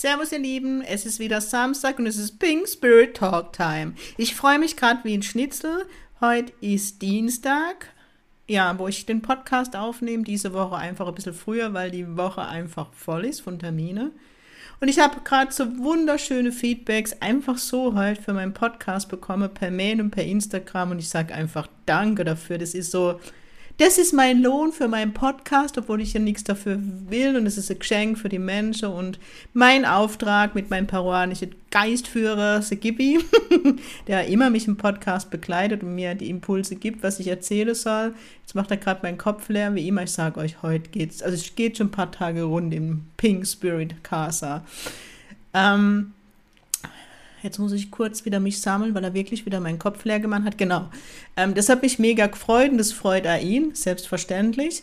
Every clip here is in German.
Servus ihr Lieben, es ist wieder Samstag und es ist Pink Spirit Talk Time. Ich freue mich gerade wie ein Schnitzel. Heute ist Dienstag, ja, wo ich den Podcast aufnehme. Diese Woche einfach ein bisschen früher, weil die Woche einfach voll ist von Termine. Und ich habe gerade so wunderschöne Feedbacks einfach so halt für meinen Podcast bekommen, per Mail und per Instagram. Und ich sage einfach Danke dafür. Das ist so, das ist mein Lohn für meinen Podcast, obwohl ich ja nichts dafür will und es ist ein Geschenk für die Menschen und mein Auftrag mit meinem peruanischen Geistführer Segibi, der immer mich im Podcast begleitet und mir die Impulse gibt, was ich erzählen soll. Jetzt macht er gerade meinen Kopf leer, wie immer. Ich sage euch, heute geht's, also es geht schon ein paar Tage rund im Pink Spirit Casa. Ähm, Jetzt muss ich kurz wieder mich sammeln, weil er wirklich wieder meinen Kopf leer gemacht hat. Genau. Ähm, das hat mich mega gefreut und das freut auch ihn, selbstverständlich.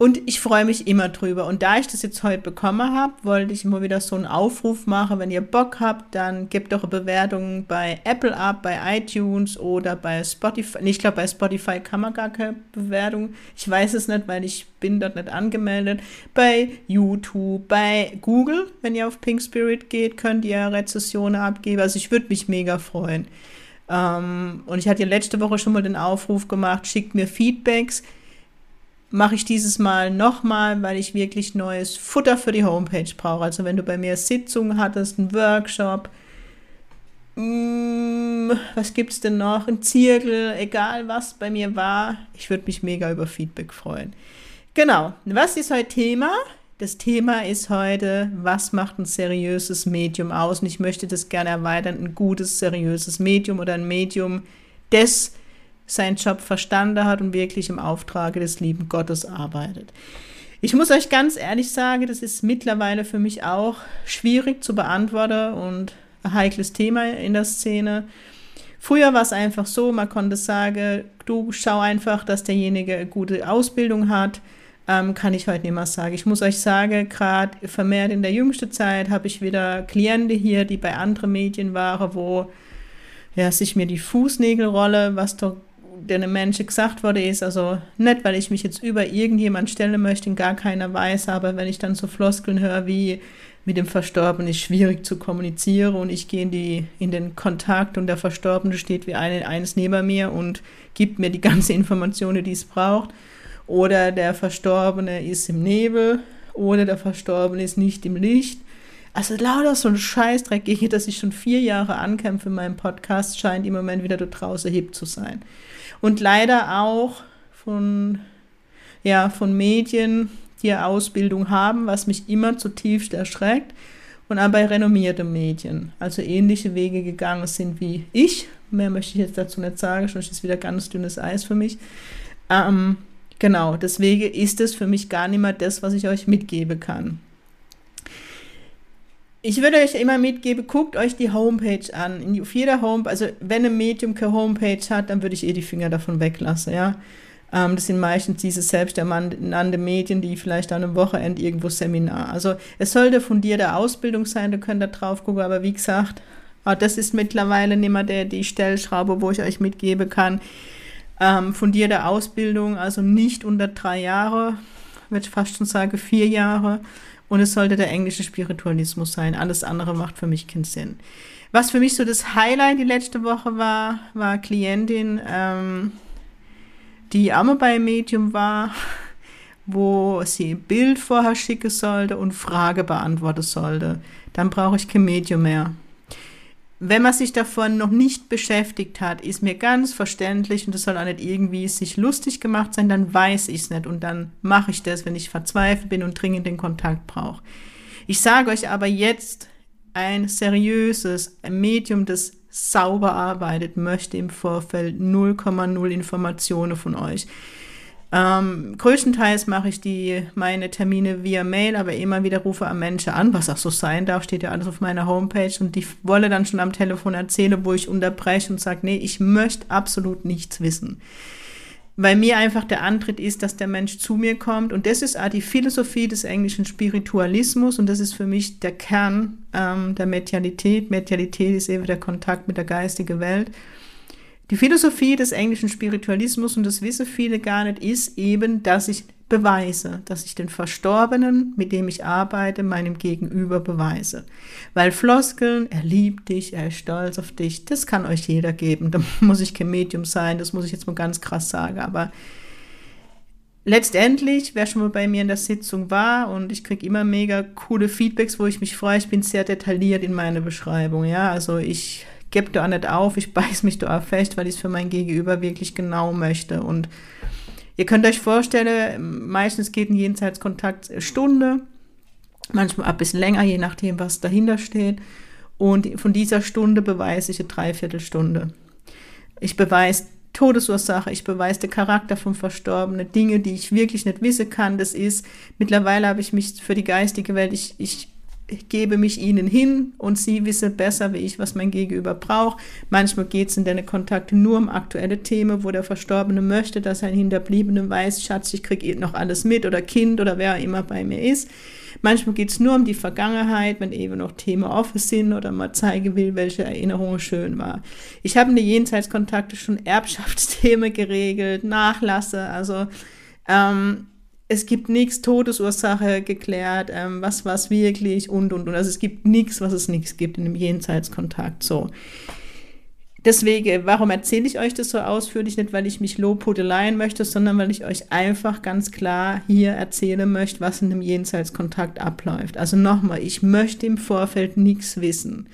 Und ich freue mich immer drüber. Und da ich das jetzt heute bekommen habe, wollte ich immer wieder so einen Aufruf machen. Wenn ihr Bock habt, dann gebt doch eine Bewertung bei Apple ab, bei iTunes oder bei Spotify. Nee, ich glaube, bei Spotify kann man gar keine Bewertung. Ich weiß es nicht, weil ich bin dort nicht angemeldet. Bei YouTube, bei Google, wenn ihr auf Pink Spirit geht, könnt ihr Rezessionen abgeben. Also ich würde mich mega freuen. Ähm, und ich hatte ja letzte Woche schon mal den Aufruf gemacht, schickt mir Feedbacks mache ich dieses Mal nochmal, weil ich wirklich neues Futter für die Homepage brauche. Also wenn du bei mir Sitzungen hattest, einen Workshop, mh, mm, was gibt es denn noch, ein Zirkel, egal was bei mir war, ich würde mich mega über Feedback freuen. Genau, was ist heute Thema? Das Thema ist heute, was macht ein seriöses Medium aus? Und ich möchte das gerne erweitern, ein gutes, seriöses Medium oder ein Medium, das seinen Job verstanden hat und wirklich im Auftrage des lieben Gottes arbeitet. Ich muss euch ganz ehrlich sagen, das ist mittlerweile für mich auch schwierig zu beantworten und ein heikles Thema in der Szene. Früher war es einfach so, man konnte sagen, du schau einfach, dass derjenige eine gute Ausbildung hat. Ähm, kann ich heute nicht mehr sagen. Ich muss euch sagen, gerade vermehrt in der jüngsten Zeit habe ich wieder Klienten hier, die bei anderen Medien waren, wo ja, sich mir die Fußnägel rolle, was doch den Menschen gesagt wurde, ist also nicht, weil ich mich jetzt über irgendjemand stellen möchte, gar keiner weiß, aber wenn ich dann so Floskeln höre wie mit dem Verstorbenen ist schwierig zu kommunizieren und ich gehe in, die, in den Kontakt und der Verstorbene steht wie eine, eines neben mir und gibt mir die ganze Information, die es braucht. Oder der Verstorbene ist im Nebel oder der Verstorbene ist nicht im Licht. Also lauter so ein Scheißdreck, gegen das ich schon vier Jahre ankämpfe in meinem Podcast, scheint im Moment wieder da draußen hip zu sein und leider auch von, ja, von Medien, die Ausbildung haben, was mich immer zutiefst erschreckt und auch bei renommierten Medien, also ähnliche Wege gegangen sind wie ich. Mehr möchte ich jetzt dazu nicht sagen, sonst ist wieder ganz dünnes Eis für mich. Ähm, genau, deswegen ist es für mich gar nicht mehr das, was ich euch mitgeben kann. Ich würde euch immer mitgeben, guckt euch die Homepage an. Auf jeder Homepage, also wenn ein Medium keine Homepage hat, dann würde ich eh die Finger davon weglassen, ja. Ähm, das sind meistens diese selbsternannten Medien, die vielleicht an einem Wochenende irgendwo Seminar. Also es sollte fundierte Ausbildung sein, da könnt ihr drauf gucken, aber wie gesagt, ah, das ist mittlerweile nicht mehr der, die Stellschraube, wo ich euch mitgeben kann. Ähm, fundierte Ausbildung, also nicht unter drei Jahre, würde ich fast schon sagen vier Jahre und es sollte der englische Spiritualismus sein. Alles andere macht für mich keinen Sinn. Was für mich so das Highlight die letzte Woche war, war Klientin, ähm, die mal bei Medium war, wo sie ein Bild vorher schicken sollte und Frage beantworten sollte. Dann brauche ich kein Medium mehr. Wenn man sich davon noch nicht beschäftigt hat, ist mir ganz verständlich und das soll auch nicht irgendwie sich lustig gemacht sein, dann weiß ich es nicht und dann mache ich das, wenn ich verzweifelt bin und dringend den Kontakt brauche. Ich sage euch aber jetzt, ein seriöses Medium, das sauber arbeitet, möchte im Vorfeld 0,0 Informationen von euch. Ähm, größtenteils mache ich die, meine Termine via Mail, aber immer wieder rufe am Menschen an, was auch so sein darf, steht ja alles auf meiner Homepage und die wolle dann schon am Telefon erzählen, wo ich unterbreche und sage, nee, ich möchte absolut nichts wissen. Weil mir einfach der Antritt ist, dass der Mensch zu mir kommt und das ist auch die Philosophie des englischen Spiritualismus und das ist für mich der Kern ähm, der Medialität. Medialität ist eben der Kontakt mit der geistigen Welt. Die Philosophie des englischen Spiritualismus, und das wissen viele gar nicht, ist eben, dass ich beweise, dass ich den Verstorbenen, mit dem ich arbeite, meinem Gegenüber beweise. Weil Floskeln, er liebt dich, er ist stolz auf dich, das kann euch jeder geben. Da muss ich kein Medium sein, das muss ich jetzt mal ganz krass sagen. Aber letztendlich, wer schon mal bei mir in der Sitzung war und ich kriege immer mega coole Feedbacks, wo ich mich freue, ich bin sehr detailliert in meiner Beschreibung. Ja, also ich gebe da nicht auf, ich beiß mich da fest, weil ich es für mein Gegenüber wirklich genau möchte. Und ihr könnt euch vorstellen, meistens geht ein Jenseitskontakt Stunde, manchmal ein bisschen länger, je nachdem, was dahinter steht. Und von dieser Stunde beweise ich eine Dreiviertelstunde. Ich beweise Todesursache, ich beweise den Charakter vom Verstorbenen, Dinge, die ich wirklich nicht wissen kann. Das ist, mittlerweile habe ich mich für die geistige Welt, ich ich gebe mich ihnen hin und sie wissen besser wie ich, was mein Gegenüber braucht. Manchmal geht es in deine Kontakte nur um aktuelle Themen, wo der Verstorbene möchte, dass ein Hinterbliebene weiß, Schatz, ich kriege eh noch alles mit oder Kind oder wer immer bei mir ist. Manchmal geht es nur um die Vergangenheit, wenn eben noch Themen offen sind oder man zeigen will, welche Erinnerungen schön war. Ich habe in den Jenseitskontakte schon Erbschaftsthemen geregelt, Nachlasse, also ähm, es gibt nichts Todesursache geklärt, ähm, was war es wirklich und und und. Also es gibt nichts, was es nichts gibt in dem Jenseitskontakt. So. Deswegen, warum erzähle ich euch das so ausführlich? Nicht, weil ich mich lobhudeleien möchte, sondern weil ich euch einfach ganz klar hier erzählen möchte, was in dem Jenseitskontakt abläuft. Also nochmal, ich möchte im Vorfeld nichts wissen.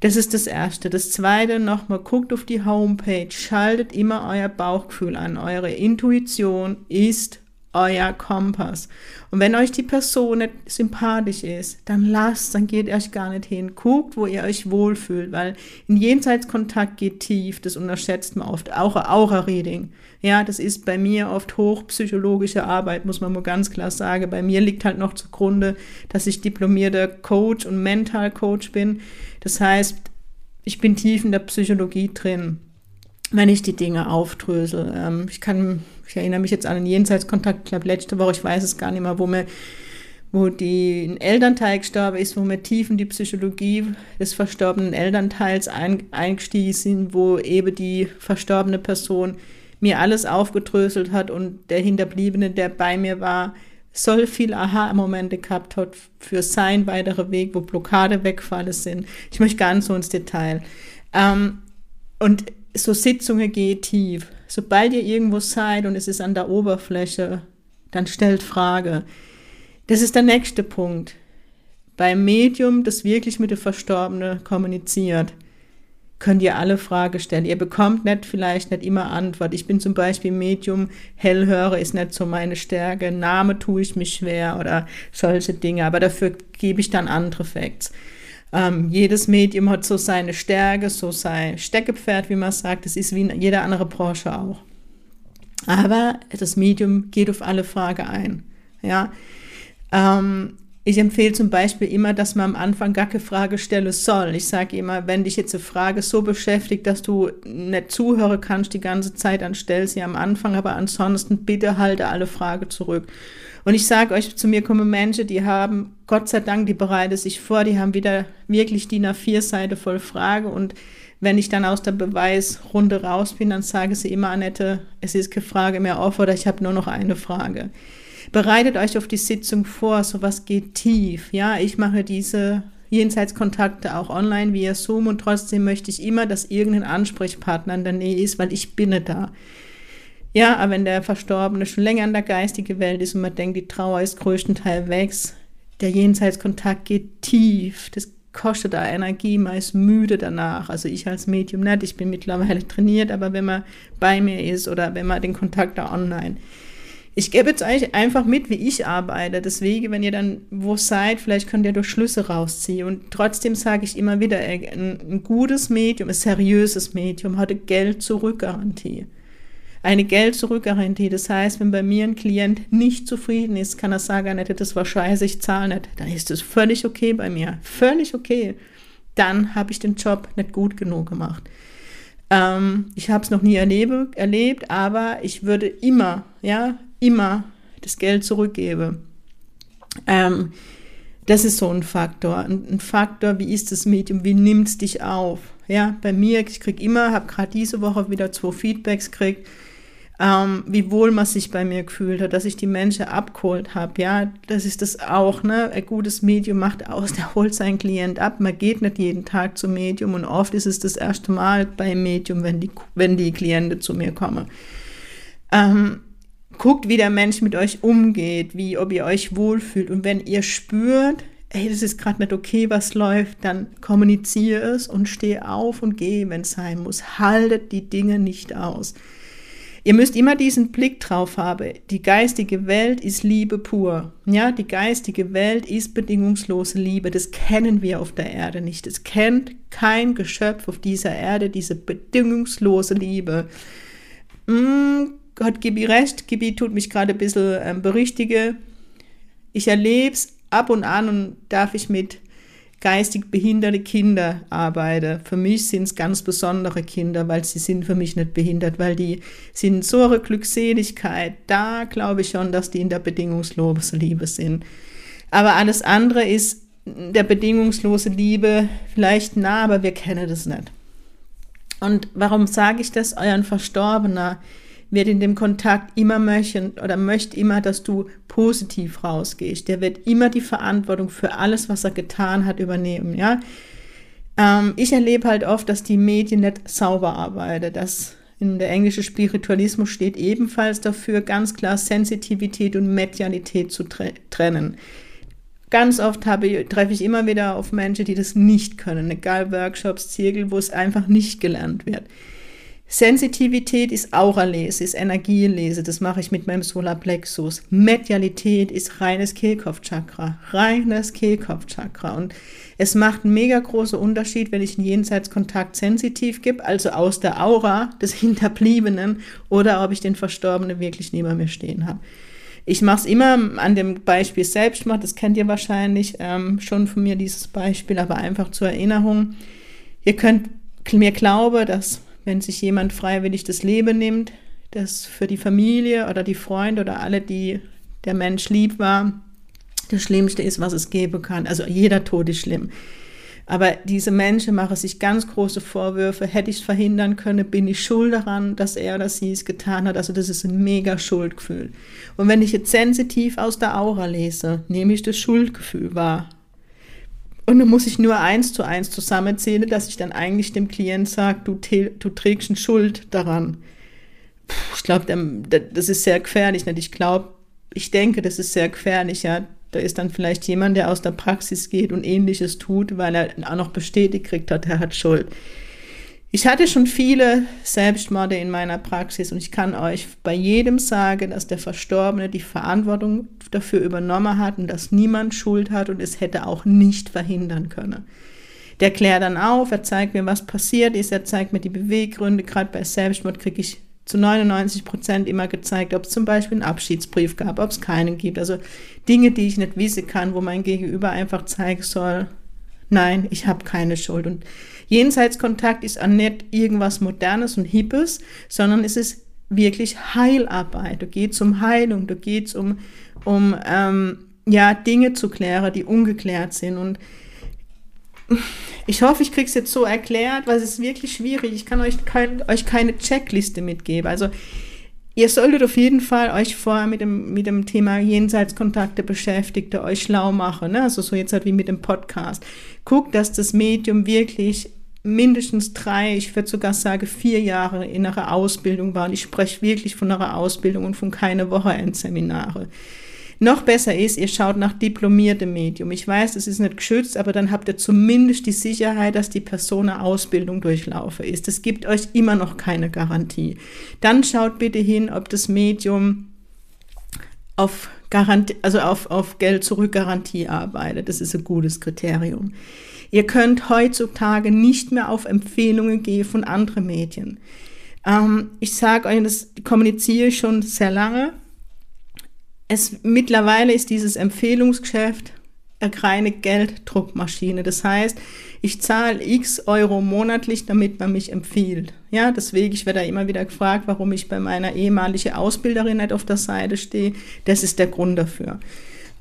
Das ist das Erste. Das Zweite, nochmal, guckt auf die Homepage, schaltet immer euer Bauchgefühl an. Eure Intuition ist euer Kompass. Und wenn euch die Person nicht sympathisch ist, dann lasst, dann geht euch gar nicht hin. Guckt, wo ihr euch wohlfühlt, weil in Jenseitskontakt geht tief, das unterschätzt man oft. Auch Aura-Reading. Ja, das ist bei mir oft hochpsychologische Arbeit, muss man mal ganz klar sagen. Bei mir liegt halt noch zugrunde, dass ich diplomierter Coach und Mental Coach bin. Das heißt, ich bin tief in der Psychologie drin wenn ich die Dinge aufdrösel. Ähm, ich kann, ich erinnere mich jetzt an einen Jenseitskontakt, ich glaube letzte Woche, ich weiß es gar nicht mehr, wo mir wo die ein Elternteil gestorben ist, wo wir tief in die Psychologie des verstorbenen Elternteils ein, eingestiegen sind, wo eben die verstorbene Person mir alles aufgedröselt hat und der Hinterbliebene, der bei mir war, so viel Aha-Momente gehabt hat für sein weiterer Weg, wo Blockade wegfallen sind. Ich möchte ganz so ins Detail. Ähm, und so Sitzungen geht tief. Sobald ihr irgendwo seid und es ist an der Oberfläche, dann stellt Frage. Das ist der nächste Punkt. Beim Medium, das wirklich mit dem Verstorbenen kommuniziert, könnt ihr alle Fragen stellen. Ihr bekommt nicht vielleicht nicht immer Antwort. Ich bin zum Beispiel Medium, Hellhörer ist nicht so meine Stärke, Name tue ich mich schwer oder solche Dinge, aber dafür gebe ich dann andere Facts. Ähm, jedes Medium hat so seine Stärke, so sein Steckepferd, wie man sagt. Das ist wie in jeder andere Branche auch. Aber das Medium geht auf alle Fragen ein. Ja. Ähm, ich empfehle zum Beispiel immer, dass man am Anfang gar keine Frage stellen soll. Ich sage immer, wenn dich jetzt eine Frage so beschäftigt, dass du nicht zuhören kannst die ganze Zeit, dann stell sie am Anfang, aber ansonsten bitte halte alle Fragen zurück. Und ich sage euch, zu mir kommen Menschen, die haben, Gott sei Dank, die bereiten sich vor, die haben wieder wirklich die nach vier Seite voll Frage und wenn ich dann aus der Beweisrunde raus bin, dann sage sie immer, Annette, es ist keine Frage mehr auf oder ich habe nur noch eine Frage. Bereitet euch auf die Sitzung vor, sowas geht tief. Ja, ich mache diese Jenseitskontakte auch online via Zoom und trotzdem möchte ich immer, dass irgendein Ansprechpartner in der Nähe ist, weil ich bin da. Ja, aber wenn der Verstorbene schon länger in der geistigen Welt ist und man denkt, die Trauer ist größtenteils weg, der Jenseitskontakt geht tief, das kostet da Energie, man ist müde danach. Also ich als Medium nicht, ich bin mittlerweile trainiert, aber wenn man bei mir ist oder wenn man den Kontakt da online. Ich gebe jetzt eigentlich einfach mit, wie ich arbeite. Deswegen, wenn ihr dann wo seid, vielleicht könnt ihr durch Schlüsse rausziehen. Und trotzdem sage ich immer wieder, ein, ein gutes Medium, ein seriöses Medium hat eine Geld-Zurück-Garantie. eine Geld-Zurück-Garantie. Das heißt, wenn bei mir ein Klient nicht zufrieden ist, kann er sagen, das war scheiße, ich zahle nicht. Dann ist das völlig okay bei mir. Völlig okay. Dann habe ich den Job nicht gut genug gemacht. Ähm, ich habe es noch nie erlebe, erlebt, aber ich würde immer, ja, immer das Geld zurückgeben. Ähm, das ist so ein Faktor. Ein, ein Faktor, wie ist das Medium, wie nimmt es dich auf? Ja, bei mir, ich kriege immer, habe gerade diese Woche wieder zwei Feedbacks gekriegt, ähm, wie wohl man sich bei mir gefühlt hat, dass ich die Menschen abgeholt habe. Ja, das ist das auch. Ne? Ein gutes Medium macht aus, der holt seinen Klient ab. Man geht nicht jeden Tag zum Medium und oft ist es das erste Mal beim Medium, wenn die, wenn die Klienten zu mir kommen. Ähm, guckt, wie der Mensch mit euch umgeht, wie, ob ihr euch wohlfühlt. Und wenn ihr spürt, ey, das ist gerade nicht okay, was läuft, dann kommuniziere es und stehe auf und gehe, wenn es sein muss. Haltet die Dinge nicht aus. Ihr müsst immer diesen Blick drauf haben. Die geistige Welt ist Liebe pur. Ja, die geistige Welt ist bedingungslose Liebe. Das kennen wir auf der Erde nicht. Es kennt kein Geschöpf auf dieser Erde diese bedingungslose Liebe. Mm, Gott, gib ihr recht. Gibi tut mich gerade ein bisschen ähm, berichtige. Ich erlebe es ab und an und darf ich mit geistig behinderte Kinder arbeite. Für mich sind es ganz besondere Kinder, weil sie sind für mich nicht behindert, weil die sind so eine Glückseligkeit. Da glaube ich schon, dass die in der bedingungslosen Liebe sind. Aber alles andere ist der bedingungslose Liebe vielleicht nah, aber wir kennen das nicht. Und warum sage ich das? Euren Verstorbener wird in dem Kontakt immer möchten oder möchte immer, dass du positiv rausgehst. Der wird immer die Verantwortung für alles, was er getan hat, übernehmen, ja. Ähm, ich erlebe halt oft, dass die Medien nicht sauber arbeiten, dass in der englische Spiritualismus steht ebenfalls dafür, ganz klar Sensitivität und Medialität zu trennen. Ganz oft habe, treffe ich immer wieder auf Menschen, die das nicht können, egal Workshops, Zirkel, wo es einfach nicht gelernt wird. Sensitivität ist Auralese, ist Energielese, das mache ich mit meinem Solarplexus. Medialität ist reines Kehlkopfchakra, reines Kehlkopfchakra. Und es macht einen mega großen Unterschied, wenn ich einen Jenseitskontakt sensitiv gebe, also aus der Aura des Hinterbliebenen, oder ob ich den Verstorbenen wirklich neben mir stehen habe. Ich mache es immer an dem Beispiel Selbstmord, das kennt ihr wahrscheinlich ähm, schon von mir, dieses Beispiel, aber einfach zur Erinnerung. Ihr könnt mir glauben, dass wenn sich jemand freiwillig das Leben nimmt, das für die Familie oder die Freunde oder alle, die der Mensch lieb war, das Schlimmste ist, was es geben kann. Also jeder Tod ist schlimm. Aber diese Menschen machen sich ganz große Vorwürfe. Hätte ich es verhindern können, bin ich schuld daran, dass er oder sie es getan hat. Also das ist ein mega Schuldgefühl. Und wenn ich jetzt sensitiv aus der Aura lese, nehme ich das Schuldgefühl wahr. Und dann muss ich nur eins zu eins zusammenzählen, dass ich dann eigentlich dem Klient sage, du, du trägst eine Schuld daran. Puh, ich glaube, das ist sehr gefährlich. Nicht? Ich glaube, ich denke, das ist sehr gefährlich. Ja. Da ist dann vielleicht jemand, der aus der Praxis geht und ähnliches tut, weil er auch noch bestätigt kriegt hat, er hat Schuld. Ich hatte schon viele Selbstmorde in meiner Praxis und ich kann euch bei jedem sagen, dass der Verstorbene die Verantwortung dafür übernommen hat und dass niemand Schuld hat und es hätte auch nicht verhindern können. Der klärt dann auf, er zeigt mir, was passiert ist, er zeigt mir die Beweggründe. Gerade bei Selbstmord kriege ich zu 99 Prozent immer gezeigt, ob es zum Beispiel einen Abschiedsbrief gab, ob es keinen gibt. Also Dinge, die ich nicht wissen kann, wo mein Gegenüber einfach zeigen soll, nein, ich habe keine Schuld. Und Jenseitskontakt ist auch nicht irgendwas Modernes und Hippes, sondern es ist wirklich Heilarbeit. Du gehst um Heilung, du gehst um, um ähm, ja, Dinge zu klären, die ungeklärt sind. Und ich hoffe, ich kriege es jetzt so erklärt, weil es ist wirklich schwierig. Ich kann euch, kein, euch keine Checkliste mitgeben. Also Ihr solltet auf jeden Fall euch vorher mit dem, mit dem Thema Jenseitskontakte beschäftigte, euch schlau machen. Ne? Also so jetzt halt wie mit dem Podcast. Guckt, dass das Medium wirklich mindestens drei, ich würde sogar sagen vier Jahre in einer Ausbildung war. Und ich spreche wirklich von einer Ausbildung und von keine Wochenendseminare. Noch besser ist, ihr schaut nach diplomiertem Medium. Ich weiß, das ist nicht geschützt, aber dann habt ihr zumindest die Sicherheit, dass die Person eine Ausbildung durchlaufe ist. Das gibt euch immer noch keine Garantie. Dann schaut bitte hin, ob das Medium auf Garantie, also auf, auf Geld zurück Garantie arbeitet. Das ist ein gutes Kriterium. Ihr könnt heutzutage nicht mehr auf Empfehlungen gehen von anderen Medien. Ähm, ich sage euch, das kommuniziere ich schon sehr lange. Es, mittlerweile ist dieses Empfehlungsgeschäft eine reine Gelddruckmaschine. Das heißt, ich zahle x Euro monatlich, damit man mich empfiehlt. Ja, deswegen, ich werde da immer wieder gefragt, warum ich bei meiner ehemaligen Ausbilderin nicht auf der Seite stehe. Das ist der Grund dafür.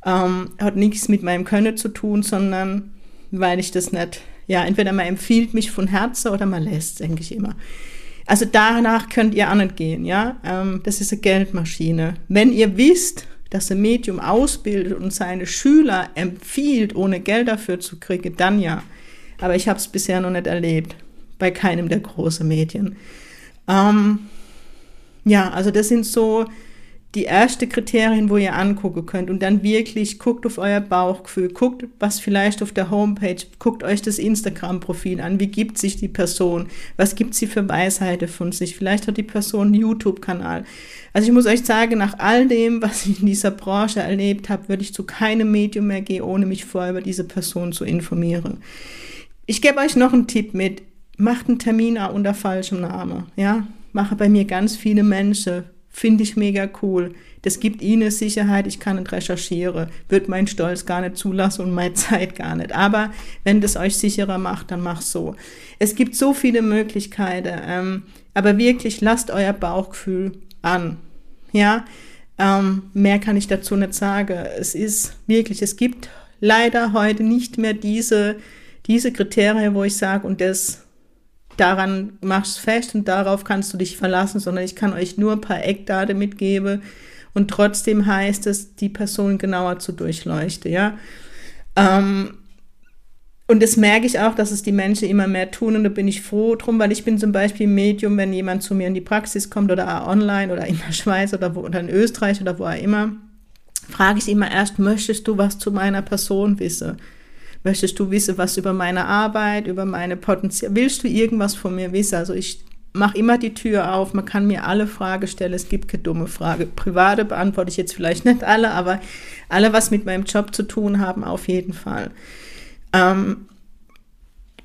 Ähm, hat nichts mit meinem Können zu tun, sondern weil ich das nicht, ja, entweder man empfiehlt mich von Herzen oder man lässt, denke ich immer. Also danach könnt ihr auch nicht gehen, ja. Ähm, das ist eine Geldmaschine. Wenn ihr wisst, dass ein Medium ausbildet und seine Schüler empfiehlt, ohne Geld dafür zu kriegen, dann ja. Aber ich habe es bisher noch nicht erlebt, bei keinem der großen Medien. Ähm, ja, also das sind so die ersten Kriterien, wo ihr angucken könnt. Und dann wirklich guckt auf euer Bauchgefühl, guckt, was vielleicht auf der Homepage, guckt euch das Instagram-Profil an, wie gibt sich die Person, was gibt sie für Weisheiten von sich, vielleicht hat die Person einen YouTube-Kanal. Also ich muss euch sagen, nach all dem, was ich in dieser Branche erlebt habe, würde ich zu keinem Medium mehr gehen, ohne mich vorher über diese Person zu informieren. Ich gebe euch noch einen Tipp mit, macht einen Termin unter falschem Namen, ja, mache bei mir ganz viele Menschen, Finde ich mega cool. Das gibt ihnen Sicherheit, ich kann nicht recherchieren, wird mein Stolz gar nicht zulassen und meine Zeit gar nicht. Aber wenn das euch sicherer macht, dann mach so. Es gibt so viele Möglichkeiten, ähm, aber wirklich lasst euer Bauchgefühl an. Ja, ähm, mehr kann ich dazu nicht sagen. Es ist wirklich, es gibt leider heute nicht mehr diese, diese Kriterien, wo ich sage, und das daran machst fest und darauf kannst du dich verlassen, sondern ich kann euch nur ein paar Eckdaten mitgeben und trotzdem heißt es, die Person genauer zu durchleuchten, ja. Ähm, und das merke ich auch, dass es die Menschen immer mehr tun und da bin ich froh drum, weil ich bin zum Beispiel Medium, wenn jemand zu mir in die Praxis kommt oder online oder in der Schweiz oder, wo, oder in Österreich oder wo auch immer, frage ich immer erst, möchtest du was zu meiner Person wissen? Möchtest du wissen, was über meine Arbeit, über meine Potenzial? Willst du irgendwas von mir wissen? Also ich mache immer die Tür auf. Man kann mir alle Fragen stellen. Es gibt keine dumme Frage. Private beantworte ich jetzt vielleicht nicht alle, aber alle, was mit meinem Job zu tun haben, auf jeden Fall. Ähm,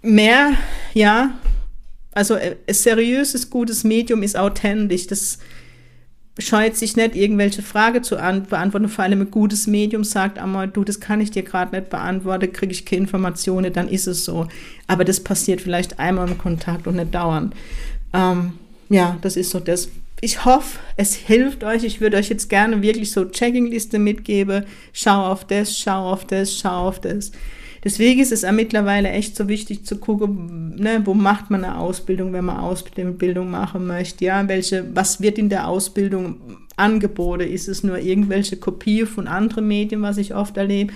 mehr, ja, also ein äh, seriöses, gutes Medium ist authentisch. Das scheut sich nicht, irgendwelche Fragen zu beantworten. Vor allem ein gutes Medium sagt einmal, du, das kann ich dir gerade nicht beantworten, kriege ich keine Informationen, dann ist es so. Aber das passiert vielleicht einmal im Kontakt und nicht dauernd. Ähm, ja, das ist so das. Ich hoffe, es hilft euch. Ich würde euch jetzt gerne wirklich so Checkingliste mitgeben. Schau auf das, schau auf das, schau auf das. Deswegen ist es ja mittlerweile echt so wichtig zu gucken, ne, wo macht man eine Ausbildung, wenn man Ausbildung machen möchte, ja, welche, was wird in der Ausbildung angeboten? Ist es nur irgendwelche Kopie von anderen Medien, was ich oft erlebe?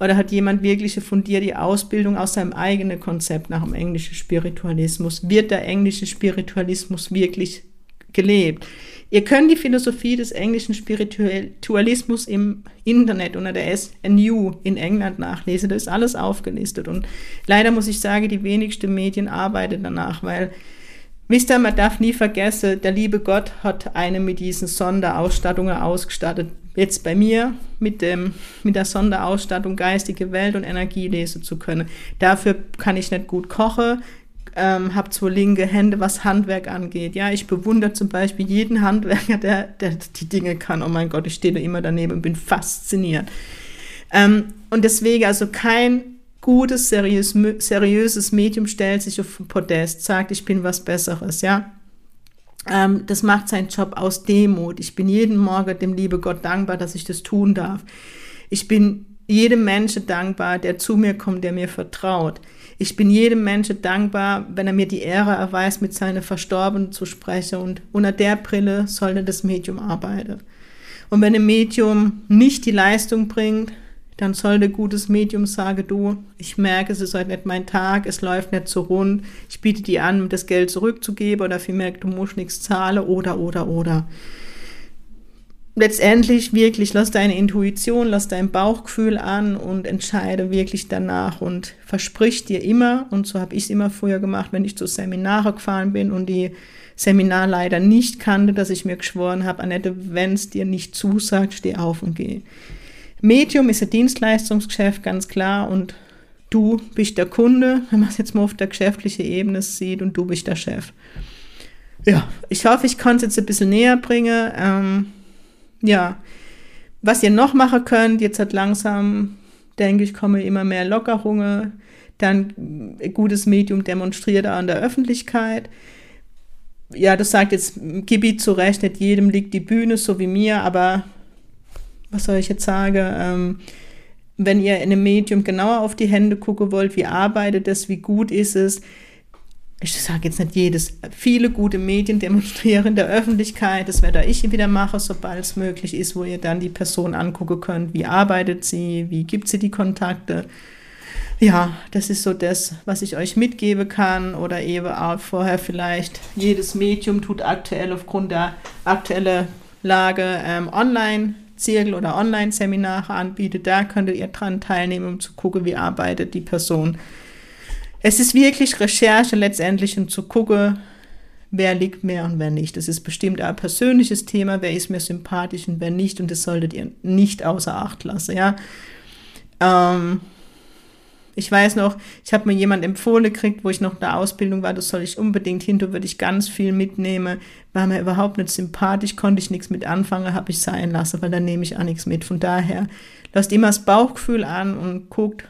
Oder hat jemand wirklich fundiert Ausbildung aus seinem eigenen Konzept nach dem englischen Spiritualismus? Wird der englische Spiritualismus wirklich gelebt? Ihr könnt die Philosophie des englischen Spiritualismus im Internet unter der SNU in England nachlesen. Da ist alles aufgelistet. Und leider muss ich sagen, die wenigsten Medien arbeiten danach, weil, wisst ihr, man darf nie vergessen, der liebe Gott hat eine mit diesen Sonderausstattungen ausgestattet. Jetzt bei mir mit, dem, mit der Sonderausstattung geistige Welt und Energie lesen zu können. Dafür kann ich nicht gut kochen, ähm, habe zwei linke Hände, was Handwerk angeht. Ja, ich bewundere zum Beispiel jeden Handwerker, der, der die Dinge kann. Oh mein Gott, ich stehe da immer daneben und bin fasziniert. Ähm, und deswegen also kein gutes, seriös, seriöses Medium stellt sich auf den Podest, sagt, ich bin was Besseres, ja. Ähm, das macht seinen Job aus Demut. Ich bin jeden Morgen dem liebe Gott dankbar, dass ich das tun darf. Ich bin jedem Menschen dankbar, der zu mir kommt, der mir vertraut. Ich bin jedem Menschen dankbar, wenn er mir die Ehre erweist, mit seinen Verstorbenen zu sprechen. Und unter der Brille sollte das Medium arbeiten. Und wenn ein Medium nicht die Leistung bringt, dann sollte gutes Medium sagen, du, ich merke, es ist heute nicht mein Tag, es läuft nicht so rund, ich biete dir an, das Geld zurückzugeben oder vielmehr, du musst nichts zahlen oder, oder, oder letztendlich wirklich, lass deine Intuition, lass dein Bauchgefühl an und entscheide wirklich danach und versprich dir immer, und so habe ich es immer früher gemacht, wenn ich zu Seminare gefahren bin und die Seminar leider nicht kannte, dass ich mir geschworen habe, Annette, wenn es dir nicht zusagt, steh auf und geh. Medium ist ein Dienstleistungsgeschäft, ganz klar, und du bist der Kunde, wenn man es jetzt mal auf der geschäftlichen Ebene sieht, und du bist der Chef. ja, ich hoffe, ich konnte es jetzt ein bisschen näher bringen. Ähm, ja, was ihr noch machen könnt, jetzt hat langsam, denke ich, kommen immer mehr Lockerungen. Dann ein gutes Medium demonstriert auch in der Öffentlichkeit. Ja, das sagt jetzt Gibi zu Recht, nicht jedem liegt die Bühne, so wie mir, aber was soll ich jetzt sagen? Ähm, wenn ihr in einem Medium genauer auf die Hände gucken wollt, wie arbeitet es, wie gut ist es, ich sage jetzt nicht jedes, viele gute Medien demonstrieren in der Öffentlichkeit. Das werde ich wieder machen, sobald es möglich ist, wo ihr dann die Person angucken könnt. Wie arbeitet sie? Wie gibt sie die Kontakte? Ja, das ist so das, was ich euch mitgeben kann oder eben auch vorher vielleicht. Jedes Medium tut aktuell aufgrund der aktuellen Lage ähm, Online-Zirkel oder Online-Seminare anbietet. Da könntet ihr dran teilnehmen, um zu gucken, wie arbeitet die Person es ist wirklich Recherche letztendlich, um zu gucken, wer liegt mir und wer nicht. Das ist bestimmt ein persönliches Thema, wer ist mir sympathisch und wer nicht. Und das solltet ihr nicht außer Acht lassen, ja. Ähm, ich weiß noch, ich habe mir jemand empfohlen gekriegt, wo ich noch in der Ausbildung war, das soll ich unbedingt hin, da würde ich ganz viel mitnehmen. War mir überhaupt nicht sympathisch, konnte ich nichts mit anfangen, habe ich sein lassen, weil dann nehme ich auch nichts mit. Von daher, lasst immer das Bauchgefühl an und guckt,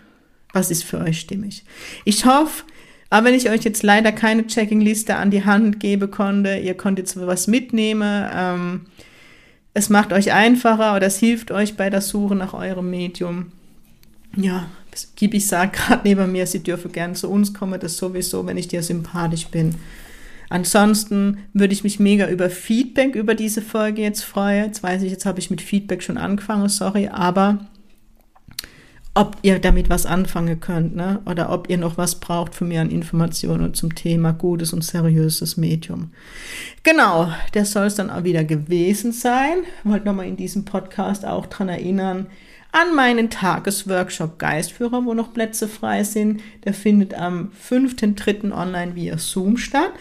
was ist für euch stimmig. Ich hoffe, aber wenn ich euch jetzt leider keine Checkingliste an die Hand geben konnte, ihr konntet jetzt was mitnehmen, ähm, es macht euch einfacher oder es hilft euch bei der Suche nach eurem Medium. Ja, Gibi sagt gerade neben mir, sie dürfen gern zu uns kommen, das sowieso, wenn ich dir sympathisch bin. Ansonsten würde ich mich mega über Feedback über diese Folge jetzt freuen. Jetzt weiß ich, jetzt habe ich mit Feedback schon angefangen, sorry, aber ob ihr damit was anfangen könnt, ne? oder ob ihr noch was braucht von mir an Informationen zum Thema gutes und seriöses Medium. Genau, das soll es dann auch wieder gewesen sein. Wollte nochmal in diesem Podcast auch dran erinnern, an meinen Tagesworkshop Geistführer, wo noch Plätze frei sind. Der findet am 5.3. online via Zoom statt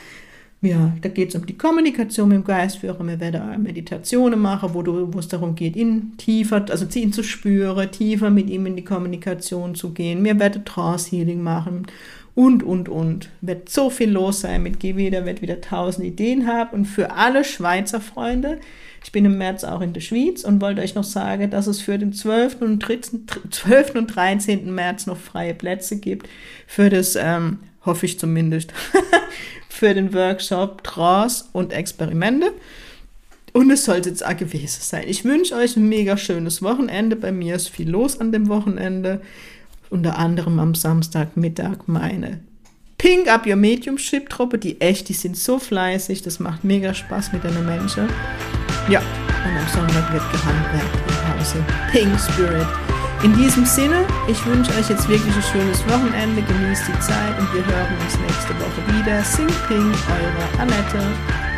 ja, da geht es um die Kommunikation mit dem Geistführer. Wir werden Meditationen machen, wo, du, wo es darum geht, ihn tiefer, also ihn zu spüren, tiefer mit ihm in die Kommunikation zu gehen. Wir werden Trance Healing machen und, und, und. Wird so viel los sein mit Gibi, der wird wieder tausend Ideen haben. Und für alle Schweizer Freunde, ich bin im März auch in der Schweiz und wollte euch noch sagen, dass es für den 12. und, 13, 12. und 13. März noch freie Plätze gibt für das, ähm, hoffe ich zumindest, für den Workshop Trance und Experimente. Und es sollte jetzt auch gewesen sein. Ich wünsche euch ein mega schönes Wochenende. Bei mir ist viel los an dem Wochenende. Unter anderem am Samstagmittag meine Pink Up Your Mediumship Truppe. Die echt, die sind so fleißig. Das macht mega Spaß mit den Menschen. Ja, und am Sonntag wird gehandwerkt im Hause Pink Spirit. In diesem Sinne, ich wünsche euch jetzt wirklich ein schönes Wochenende, genießt die Zeit und wir hören uns nächste Woche wieder. Sing Ping, eure Annette.